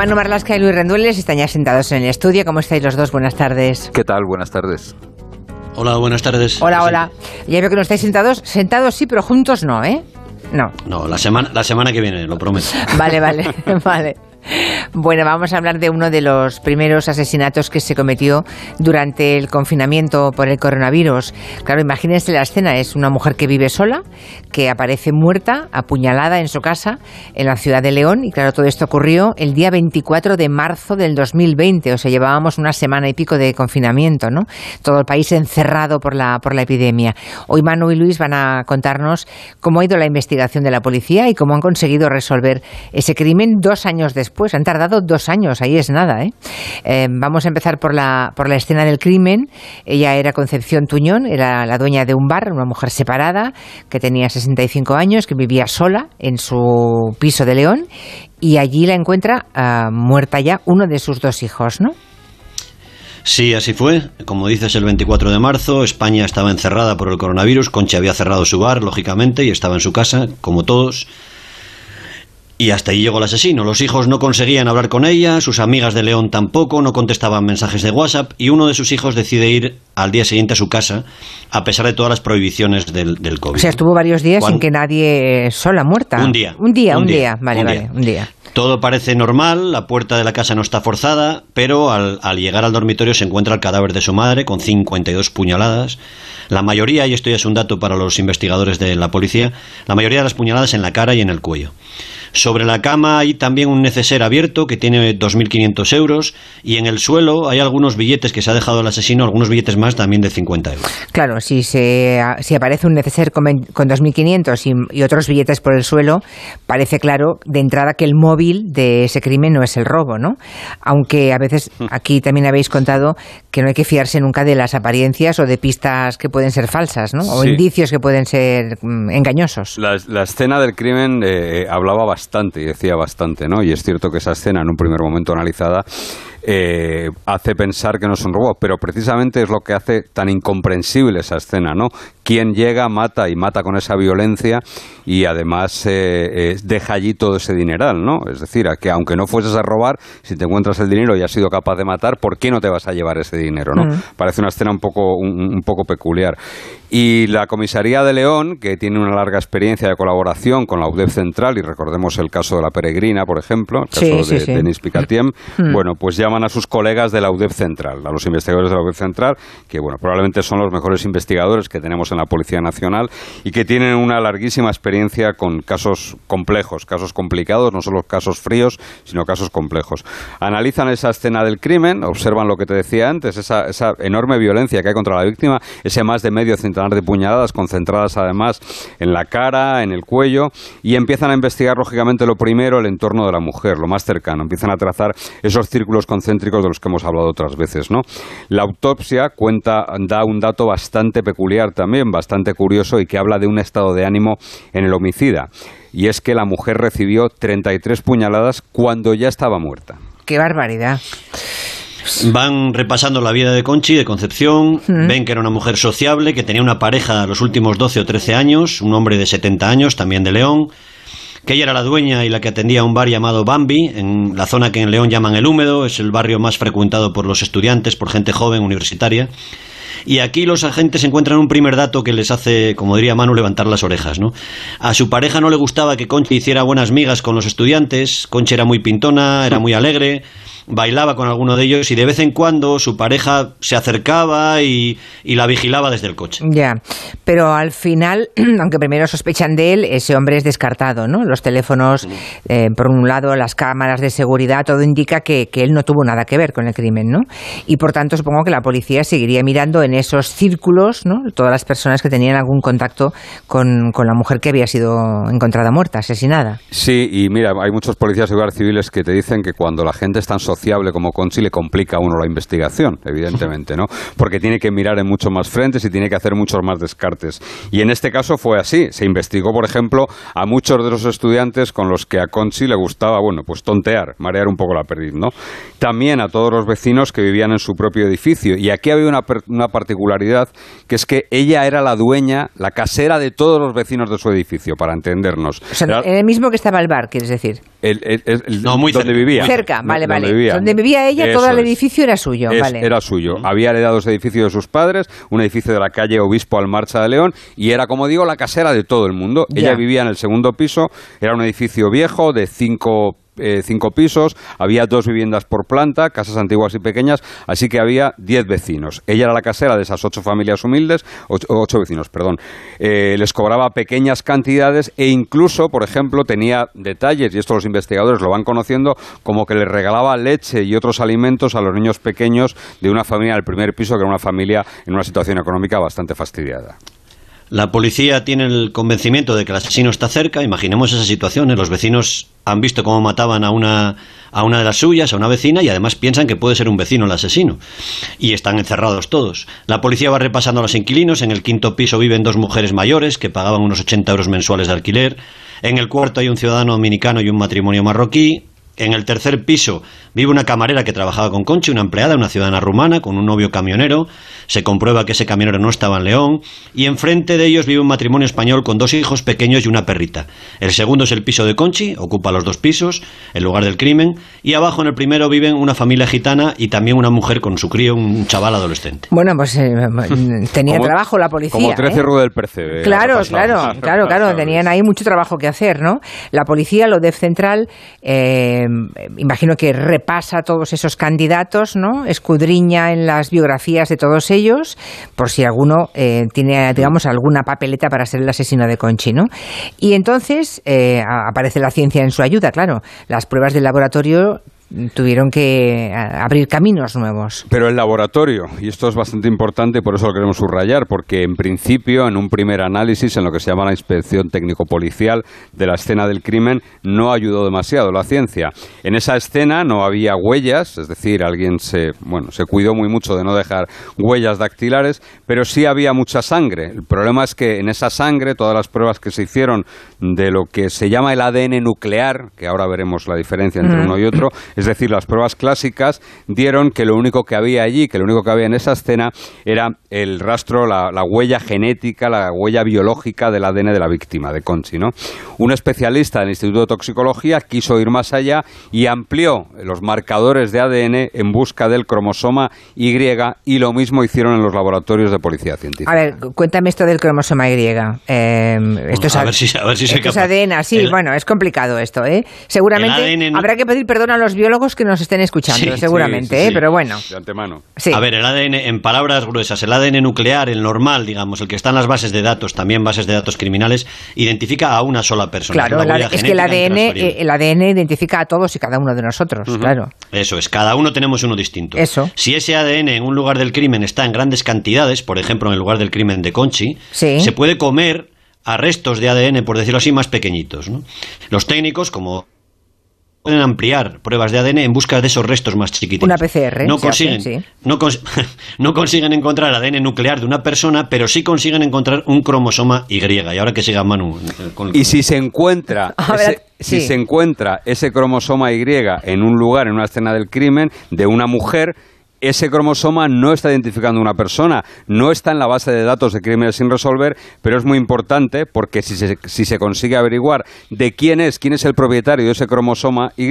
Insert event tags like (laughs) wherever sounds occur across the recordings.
Manu Marlasca y Luis Rendueles están ya sentados en el estudio. ¿Cómo estáis los dos? Buenas tardes. ¿Qué tal? Buenas tardes. Hola, buenas tardes. Hola, hola. Ya veo que no estáis sentados. Sentados sí, pero juntos no, ¿eh? No. No, la semana, la semana que viene, lo prometo. Vale, vale, (laughs) vale. (laughs) Bueno, vamos a hablar de uno de los primeros asesinatos que se cometió durante el confinamiento por el coronavirus. Claro, imagínense la escena, es una mujer que vive sola, que aparece muerta, apuñalada en su casa, en la ciudad de León, y claro, todo esto ocurrió el día 24 de marzo del 2020, o sea, llevábamos una semana y pico de confinamiento, ¿no? Todo el país encerrado por la, por la epidemia. Hoy Manu y Luis van a contarnos cómo ha ido la investigación de la policía y cómo han conseguido resolver ese crimen dos años después pues Han tardado dos años, ahí es nada. ¿eh? ¿eh? vamos a empezar por la, por la escena del crimen. Ella era Concepción Tuñón, era la dueña de un bar, una mujer separada, que tenía 65 años, que vivía sola en su piso de León, y allí la encuentra ah, muerta ya uno de sus dos hijos, ¿no? Sí, así fue. Como dices, el 24 de marzo España estaba encerrada por el coronavirus. Concha había cerrado su bar, lógicamente, y estaba en su casa, como todos. Y hasta ahí llegó el asesino. Los hijos no conseguían hablar con ella, sus amigas de León tampoco, no contestaban mensajes de WhatsApp y uno de sus hijos decide ir al día siguiente a su casa a pesar de todas las prohibiciones del, del COVID. O sea, estuvo varios días sin que nadie sola muerta. Un día. Un día, un, día. Vale, vale, un día. Todo parece normal, la puerta de la casa no está forzada, pero al, al, llegar al dormitorio se encuentra el cadáver de su madre con 52 puñaladas. La mayoría, y esto ya es un dato para los investigadores de la policía, la mayoría de las puñaladas en la cara y en el cuello. Sobre la cama hay también un neceser abierto que tiene 2.500 euros y en el suelo hay algunos billetes que se ha dejado el asesino, algunos billetes más también de 50 euros. Claro, si, se, si aparece un neceser con, con 2.500 y, y, otros billetes por el suelo, parece claro de entrada que el móvil de ese crimen no es el robo, ¿no? Aunque a veces hmm. aquí también habéis contado que no hay que fiarse nunca de las apariencias o de pistas que pueden ser falsas, ¿no? O sí. indicios que pueden ser mm, engañosos. La, la, escena del crimen eh, hablaba bastante bastante y decía bastante, ¿no? Y es cierto que esa escena, en un primer momento analizada, eh, hace pensar que no es un robot, pero precisamente es lo que hace tan incomprensible esa escena, ¿no? Quien llega, mata y mata con esa violencia y además eh, eh, deja allí todo ese dineral, ¿no? Es decir, a que aunque no fueses a robar, si te encuentras el dinero y has sido capaz de matar, ¿por qué no te vas a llevar ese dinero, no? Mm. Parece una escena un poco, un, un poco peculiar. Y la comisaría de León, que tiene una larga experiencia de colaboración con la UDEF Central, y recordemos el caso de la Peregrina, por ejemplo, el caso sí, de sí. Denis Picatiem, (laughs) Mm. bueno, pues llaman a sus colegas de la UDEF Central, a los investigadores de la UDEF Central, que bueno, probablemente son los mejores investigadores que tenemos en la Policía Nacional y que tienen una larguísima experiencia con casos complejos, casos complicados, no solo casos fríos, sino casos complejos. Analizan esa escena del crimen, observan lo que te decía antes, esa, esa enorme violencia que hay contra la víctima, ese más de medio centenar de puñaladas concentradas además en la cara, en el cuello, y empiezan a investigar lógicamente lo primero, el entorno de la mujer, lo más cercano, empiezan a trazar esos círculos concéntricos de los que hemos hablado otras veces, ¿no? La autopsia cuenta, da un dato bastante peculiar también, bastante curioso y que habla de un estado de ánimo en el homicida. Y es que la mujer recibió 33 puñaladas cuando ya estaba muerta. ¡Qué barbaridad! Van repasando la vida de Conchi, de Concepción, Mm. ven que era una mujer sociable, que tenía una pareja los últimos 12 o 13 años, un hombre de 70 años, también de León, que ella era la dueña y la que atendía un bar llamado Bambi, en la zona que en León llaman El Húmedo, es el barrio más frecuentado por los estudiantes, por gente joven, universitaria. Y aquí los agentes encuentran un primer dato que les hace, como diría Manu, levantar las orejas, ¿no? A su pareja no le gustaba que Conchi hiciera buenas migas con los estudiantes, Conchi era muy pintona, era muy alegre, bailaba con alguno de ellos y de vez en cuando su pareja se acercaba y, y, la vigilaba desde el coche. Ya, pero al final, (clears throat) aunque primero sospechan de él, ese hombre es descartado, ¿no? Los teléfonos, eh, por un lado, las cámaras de seguridad, todo indica que, que, él no tuvo nada que ver con el crimen, ¿no? Y por tanto supongo que la policía seguiría mirando en esos círculos, ¿no? Todas las personas que tenían algún contacto con, con la mujer que había sido encontrada muerta, asesinada. Sí, y mira, hay muchos policías y guardias civiles que te dicen que cuando la gente está en como Conchi le complica a uno la investigación, evidentemente, ¿no? Porque tiene que mirar en muchos más frentes y tiene que hacer muchos más descartes. Y en este caso fue así. Se investigó, por ejemplo, a muchos de los estudiantes con los que a Conchi le gustaba, bueno, pues tontear, marear un poco la perdiz, ¿no? También a todos los vecinos que vivían en su propio edificio. Y aquí había una, una particularidad, que es que ella era la dueña, la casera de todos los vecinos de su edificio, para entendernos. O sea, era... en el mismo que estaba el bar, quieres decir. No, muy donde vivía. Cerca, vale, vale. Donde vivía ella, todo el edificio era suyo. vale. Era suyo. Había heredado ese edificio de sus padres, un edificio de la calle Obispo Almarcha de León, y era, como digo, la casera de todo el mundo. Ella vivía en el segundo piso, era un edificio viejo de cinco eh, cinco pisos, había dos viviendas por planta, casas antiguas y pequeñas, así que había diez vecinos. Ella era la casera de esas ocho familias humildes, ocho, vecinos, perdón. Eh, les cobraba pequeñas cantidades e incluso, por ejemplo, tenía detalles, y esto los investigadores lo van conociendo, como que le regalaba leche y otros alimentos a los niños pequeños de una familia del primer piso, que era una familia en una situación económica bastante fastidiada. La policía tiene el convencimiento de que el asesino está cerca. Imaginemos esa situación. ¿eh? Los vecinos han visto cómo mataban a una, a una de las suyas, a una vecina, y además piensan que puede ser un vecino el asesino. Y están encerrados todos. La policía va repasando a los inquilinos. En el quinto piso viven dos mujeres mayores que pagaban unos 80 euros mensuales de alquiler. En el cuarto hay un ciudadano dominicano y un matrimonio marroquí. En el tercer piso vive una camarera que trabajaba con Conchi, una empleada, una ciudadana rumana, con un novio camionero. Se comprueba que ese camionero no estaba en León. Y enfrente de ellos vive un matrimonio español con dos hijos pequeños y una perrita. El segundo es el piso de Conchi, ocupa los dos pisos, el lugar del crimen. Y abajo en el primero viven una familia gitana y también una mujer con su crío, un chaval adolescente. Bueno, pues eh, (laughs) tenía trabajo la policía. Como 13 ¿eh? del Percebe. Claro, (laughs) claro, claro, claro. Tenían ahí mucho trabajo que hacer, ¿no? La policía, lo DEF Central, eh, imagino que repasa todos esos candidatos, ¿no? Escudriña en las biografías de todos ellos, por si alguno eh, tiene, digamos, alguna papeleta para ser el asesino de Conchi, ¿no? Y entonces eh, aparece la ciencia en su ayuda, claro. Las pruebas del laboratorio tuvieron que abrir caminos nuevos. Pero el laboratorio, y esto es bastante importante, por eso lo queremos subrayar, porque en principio, en un primer análisis, en lo que se llama la inspección técnico-policial de la escena del crimen, no ayudó demasiado la ciencia. En esa escena no había huellas, es decir, alguien se, bueno, se cuidó muy mucho de no dejar huellas dactilares, pero sí había mucha sangre. El problema es que en esa sangre, todas las pruebas que se hicieron de lo que se llama el ADN nuclear, que ahora veremos la diferencia entre uno y otro, es decir, las pruebas clásicas dieron que lo único que había allí, que lo único que había en esa escena era el rastro, la, huella genética, la huella biológica del ADN de la víctima, de Conchi. ¿no? Un especialista del Instituto de Toxicología quiso ir más allá y amplió los marcadores de ADN en busca del cromosoma Y y lo mismo hicieron en los laboratorios de policía científica. A ver, cuéntame esto del cromosoma Y. Em, esto es, a, ver si, a ver si es ADN, sí, bueno, es complicado esto. ¿eh? Seguramente habrá que pedir perdón a los biólogos que nos estén escuchando, seguramente, ¿eh? pero bueno. De antemano. A ver, el ADN, en palabras gruesas, el ADN nuclear, el normal, digamos, el que está en las bases de datos, también bases de datos criminales, identifica a una sola persona. Claro, es que el ADN, eh, el ADN identifica a todos y cada uno de nosotros, claro. Eso es, cada uno tenemos uno distinto. Eso. Si ese ADN en un lugar del crimen está en grandes cantidades, por ejemplo, en el lugar del crimen de Conchi, se puede comer a restos de ADN, por decirlo así, más pequeñitos. Los técnicos, como pueden ampliar pruebas de ADN en busca de esos restos más chiquitos. Una PCR. No consiguen, no, (laughs) no, consiguen encontrar ADN nuclear de una persona, pero sí consiguen encontrar un cromosoma Y. Y ahora que siga Manu. Eh, y si se encuentra (laughs) ese, si se encuentra ese cromosoma Y en un lugar, en una escena del crimen, de una mujer, ese cromosoma no está identificando una persona, no está en la base de datos de crímenes sin resolver, pero es muy importante porque si se, si se consigue averiguar de quién es, quién es el propietario de ese cromosoma Y,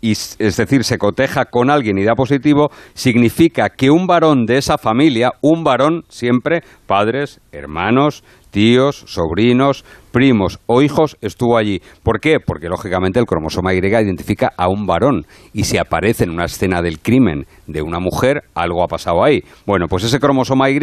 y, es decir, se coteja con alguien y da positivo, significa que un varón de esa familia, un varón siempre, padres, hermanos, tíos, sobrinos, primos o hijos estuvo allí. ¿Por qué? Porque lógicamente el cromosoma Y identifica a un varón y si aparece en una escena del crimen de una mujer, algo ha pasado ahí. Bueno, pues ese cromosoma Y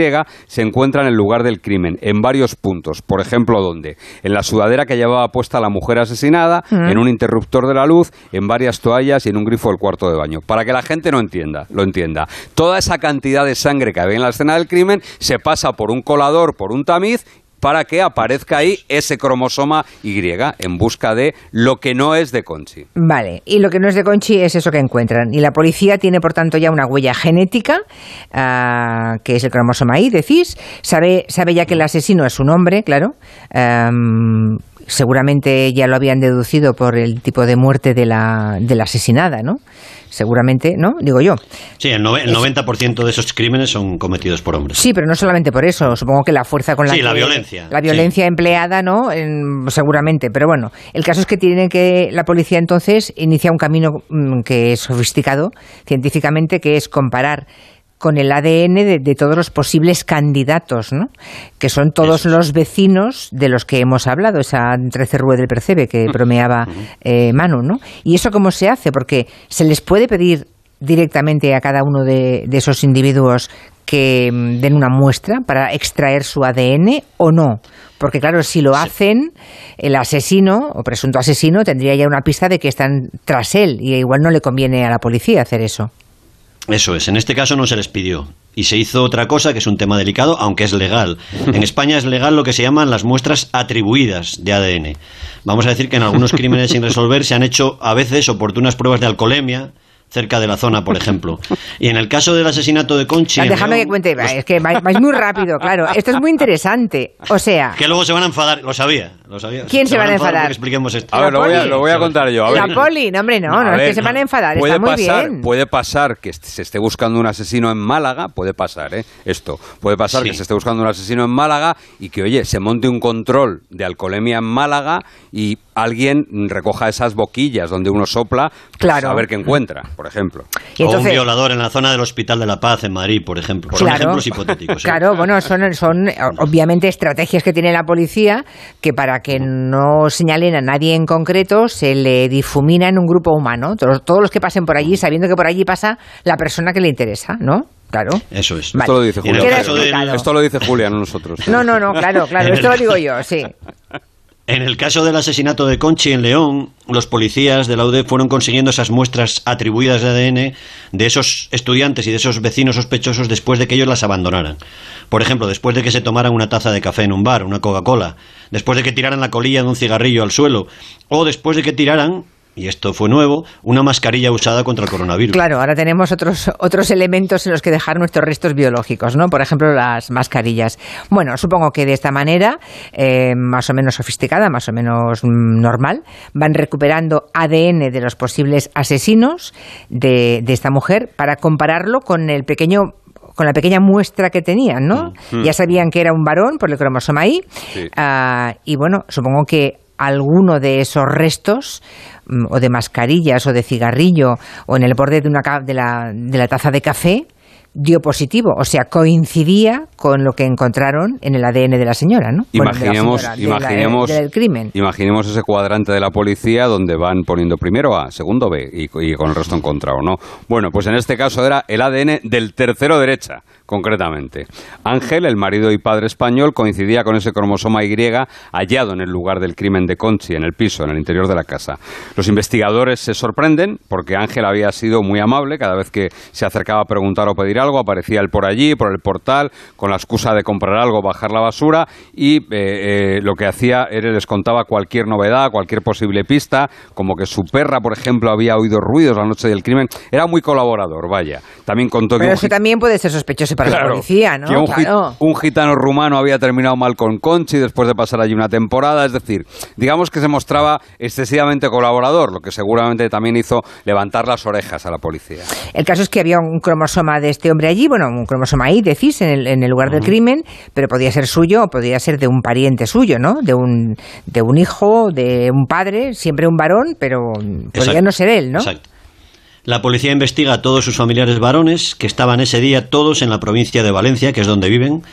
se encuentra en el lugar del crimen, en varios puntos. Por ejemplo, ¿dónde? En la sudadera que llevaba puesta la mujer asesinada, en un interruptor de la luz, en varias toallas y en un grifo del cuarto de baño. Para que la gente no entienda, lo entienda. Toda esa cantidad de sangre que había en la escena del crimen se pasa por un colador, por un tamiz para que aparezca ahí ese cromosoma Y en busca de lo que no es de Conchi. Vale, y lo que no es de Conchi es eso que encuentran. Y la policía tiene, por tanto, ya una huella genética, ah, que es el cromosoma Y, decís. Sabe, sabe ya que el asesino es un hombre, claro seguramente ya lo habían deducido por el tipo de muerte de la, de la asesinada, ¿no? Seguramente, ¿no? Digo yo. Sí, el, 90% de esos crímenes son cometidos por hombres. Sí, pero no solamente por eso. Supongo que la fuerza con la sí, la violencia. La violencia empleada, ¿no? seguramente. Pero bueno, el caso es que tiene que la policía entonces inicia un camino mm, que es sofisticado científicamente, que es comparar con el ADN de, todos los posibles candidatos, ¿no? que son todos los vecinos de los que hemos hablado, esa 13 Rue del Percebe que bromeaba eh, Manu. ¿no? ¿Y eso cómo se hace? Porque se les puede pedir directamente a cada uno de, esos individuos que mm, den una muestra para extraer su ADN o no. Porque claro, si lo hacen, el asesino o presunto asesino tendría ya una pista de que están tras él y igual no le conviene a la policía hacer eso. Eso es, en este caso no se les pidió. Y se hizo otra cosa que es un tema delicado, aunque es legal. (laughs) En España es legal lo que se llaman las muestras atribuidas de ADN. Vamos a decir que en algunos crímenes sin resolver se han hecho a veces oportunas pruebas de alcoholemia, cerca de la zona, por ejemplo. Y en el caso del asesinato de Conchi... Déjame que cuente, pues es que vais, muy rápido, claro. Esto es muy interesante. O sea... Que luego se van a enfadar, lo sabía. Lo sabía. ¿Quién se, van a enfadar? expliquemos esto. A ver, lo voy a, lo voy a, contar yo. A ver. La poli, no, hombre, no, no, es que se van a enfadar, puede está muy pasar, bien. Puede pasar que se esté buscando un asesino en Málaga, puede pasar, ¿eh? Esto. Puede pasar que se esté buscando un asesino en Málaga y que, oye, se monte un control de alcoholemia en Málaga y alguien recoja esas boquillas donde uno sopla pues, a ver qué encuentra, por ejemplo. o un violador en la zona del Hospital de la Paz en Madrid, por ejemplo. Son ejemplos hipotéticos. (laughs) Claro, bueno, son, son obviamente estrategias que tiene la policía que para que no señalen a nadie en concreto se le difumina en un grupo humano. Todos, todos los que pasen por allí, sabiendo que por allí pasa la persona que le interesa, ¿no? Claro. Eso es. Esto lo dice Julián. Esto lo dice Julián, no nosotros. No, no, no, claro, claro. Esto lo digo yo, sí. En el caso del asesinato de Conchi en León, los policías de la UDE fueron consiguiendo esas muestras atribuidas de ADN de esos estudiantes y de esos vecinos sospechosos después de que ellos las abandonaran. Por ejemplo, después de que se tomaran una taza de café en un bar, una Coca-Cola, después de que tiraran la colilla de un cigarrillo al suelo, o después de que tiraran y esto fue nuevo, una mascarilla usada contra el coronavirus. Claro, ahora tenemos otros, otros elementos en los que dejar nuestros restos biológicos, ¿no? Por ejemplo, las mascarillas. Bueno, supongo que de esta manera, eh, más o menos sofisticada, más o menos mm, normal, van recuperando ADN de los posibles asesinos de, de esta mujer para compararlo con el pequeño con la pequeña muestra que tenían, ¿no? Mm, mm. Ya sabían que era un varón por el cromosoma Y, ah, y bueno, supongo que alguno de esos restos mm, o de mascarillas o de cigarrillo o en el borde de, una, de, la, de la taza de café dio positivo, o sea, coincidía con lo que encontraron en el ADN de la señora, ¿no? Imaginemos, imaginemos, crimen. imaginemos ese cuadrante de la policía donde van poniendo primero A, segundo B y, y, con el resto encontrado, ¿no? Bueno, pues en este caso era el ADN del tercero derecha, concretamente. Ángel, el marido y padre español, coincidía con ese cromosoma Y hallado en el lugar del crimen de Conchi, en el piso, en el interior de la casa. Los investigadores se sorprenden porque Ángel había sido muy amable cada vez que se acercaba a preguntar o pedir algo, aparecía él por allí, por el portal, con la excusa de comprar algo, bajar la basura y eh, eh, lo que hacía era les contaba cualquier novedad, cualquier posible pista, como que su perra, por ejemplo, había oído ruidos la noche del crimen. Era muy colaborador, vaya. También contó Pero eso también puede ser sospechoso para la policía, ¿no? un, gitano rumano había terminado mal con Conchi después de pasar allí una temporada, es decir, digamos que se mostraba excesivamente colaborador, lo que seguramente también hizo levantar las orejas a la policía. El caso es que había un cromosoma de este hombre allí, bueno, un cromosoma Y, decís, en el, en el lugar del crimen, pero podía ser suyo o podía ser de un pariente suyo, ¿no? De un, de un hijo, de un padre, siempre un varón, pero podría no ser él, ¿no? Exacto. La policía investiga a todos sus familiares varones que estaban ese día todos en la provincia de Valencia, que es donde viven.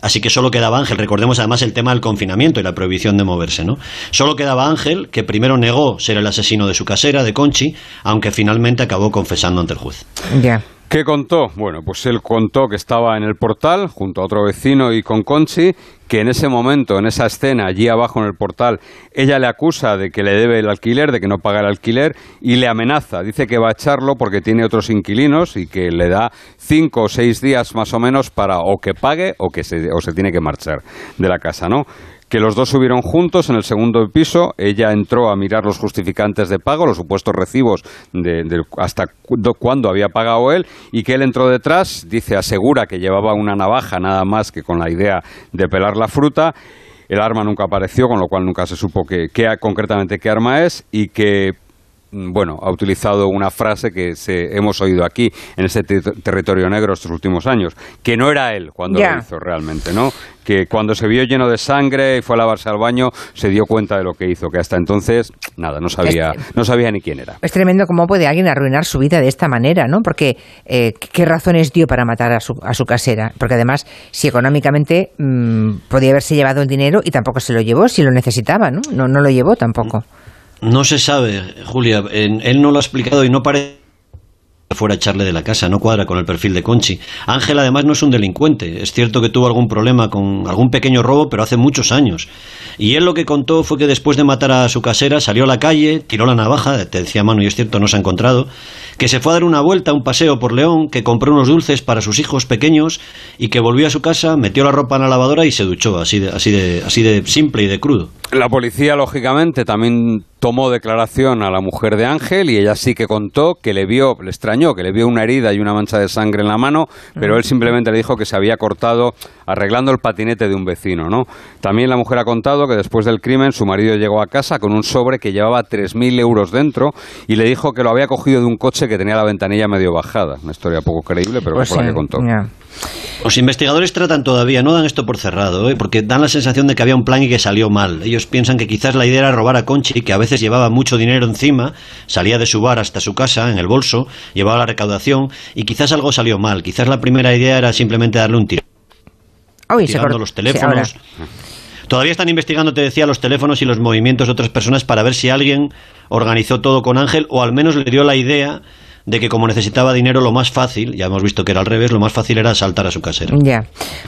Así que solo quedaba Ángel. Recordemos además el tema del confinamiento y la prohibición de moverse, ¿no? Solo quedaba Ángel, que primero negó ser el asesino de su casera, de Conchi, aunque finalmente acabó confesando ante el juez. Ya. ¿Qué contó? Bueno, pues él contó que estaba en el portal junto a otro vecino y con Conchi, que en ese momento, en esa escena, allí abajo en el portal, ella le acusa de que le debe el alquiler, de que no paga el alquiler, y le amenaza. Dice que va a echarlo porque tiene otros inquilinos y que le da cinco o seis días más o menos para o que pague o que se, o se tiene que marchar de la casa, ¿no? Que los dos subieron juntos en el segundo piso. Ella entró a mirar los justificantes de pago, los supuestos recibos de, hasta cuándo había pagado él, y que él entró detrás, dice, asegura que llevaba una navaja nada más que con la idea de pelar la fruta el arma nunca apareció, con lo cual nunca se supo qué, concretamente qué arma es y que bueno, ha utilizado una frase que se, hemos oído aquí en ese territorio negro estos últimos años, que no era él cuando lo hizo realmente, ¿no? que cuando se vio lleno de sangre y fue a lavarse al baño, se dio cuenta de lo que hizo, que hasta entonces, nada, no sabía, no sabía ni quién era. Es tremendo cómo puede alguien arruinar su vida de esta manera, ¿no? Porque, eh, ¿qué razones dio para matar a su, a su casera? Porque además, si económicamente mm, podía haberse llevado el dinero y tampoco se lo llevó, si lo necesitaba, ¿no? No, no lo llevó tampoco. No se sabe, Julia. él no lo ha explicado y no parece fuera a echarle de la casa, no cuadra con el perfil de Conchi. Ángel además no es un delincuente, es cierto que tuvo algún problema con algún pequeño robo, pero hace muchos años. Y él lo que contó fue que después de matar a su casera salió a la calle, tiró la navaja, te decía mano y es cierto, no se ha encontrado, que se fue a dar una vuelta, un paseo por León, que compró unos dulces para sus hijos pequeños y que volvió a su casa, metió la ropa en la lavadora y se duchó, así de, así de, así de simple y de crudo. La policía, lógicamente, también tomó declaración a la mujer de Ángel y ella sí que contó que le vio, le extrañó, que le vio una herida y una mancha de sangre en la mano, pero él simplemente le dijo que se había cortado arreglando el patinete de un vecino, ¿no? También la mujer ha contado que después del crimen su marido llegó a casa con un sobre que llevaba 3.000 euros dentro y le dijo que lo había cogido de un coche que tenía la ventanilla medio bajada. Una historia poco creíble, pero pues fue la que contó. Los investigadores tratan todavía, no dan esto por cerrado, ¿eh? porque dan la sensación de que había un plan y que salió mal. Ellos piensan que quizás la idea era robar a Conchi, que a veces llevaba mucho dinero encima, salía de su bar hasta su casa, en el bolso, llevaba la recaudación, y quizás algo salió mal. Quizás la primera idea era simplemente darle un tiro. tirando los teléfonos. Todavía están investigando, te decía, los teléfonos y los movimientos de otras personas para ver si alguien organizó todo con Ángel o al menos le dio la idea de que como necesitaba dinero lo más fácil, ya hemos visto que era al revés, lo más fácil era saltar a su casero. Ya,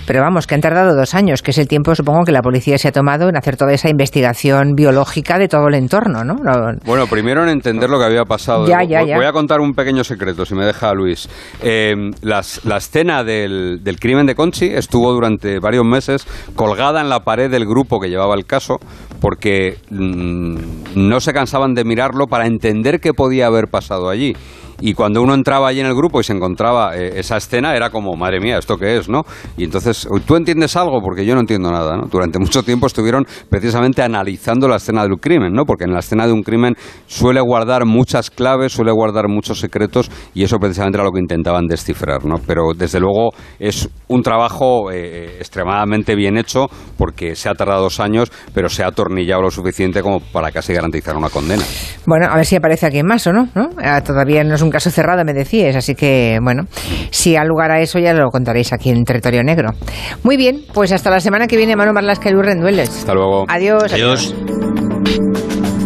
pero vamos, que han tardado dos años, que es el tiempo supongo que la policía se ha tomado en hacer toda esa investigación biológica de todo el entorno, ¿no? Bueno, primero en entender lo que había pasado. Ya, ya, Voy a contar un pequeño secreto, si me deja Luis. Eh, la escena del, del crimen de Conchi estuvo durante varios meses colgada en la pared del grupo que llevaba el caso, porque mm, no se cansaban de mirarlo para entender qué podía haber pasado allí. Y cuando uno entraba allí en el grupo y se encontraba eh, esa escena, era como, madre mía, ¿esto qué es? ¿no? Y entonces, ¿tú entiendes algo? Porque yo no entiendo nada. ¿no? Durante (laughs) mucho tiempo estuvieron precisamente analizando la escena del crimen, ¿no? porque en la escena de un crimen suele guardar muchas claves, suele guardar muchos secretos y eso precisamente era lo que intentaban descifrar. ¿no? Pero desde luego es un trabajo eh, extremadamente bien hecho porque se ha tardado dos años, pero se ha atornillado lo suficiente como para casi garantizar una condena. Bueno, a ver si aparece alguien más o no. ¿no? Ah, todavía no caso cerrado, me decías, así que bueno, si ha lugar a eso ya lo contaréis aquí en Territorio Negro. Muy bien, pues hasta la semana que viene, Manu Marlasca y Luis Rendueles. Hasta luego. adiós. adiós.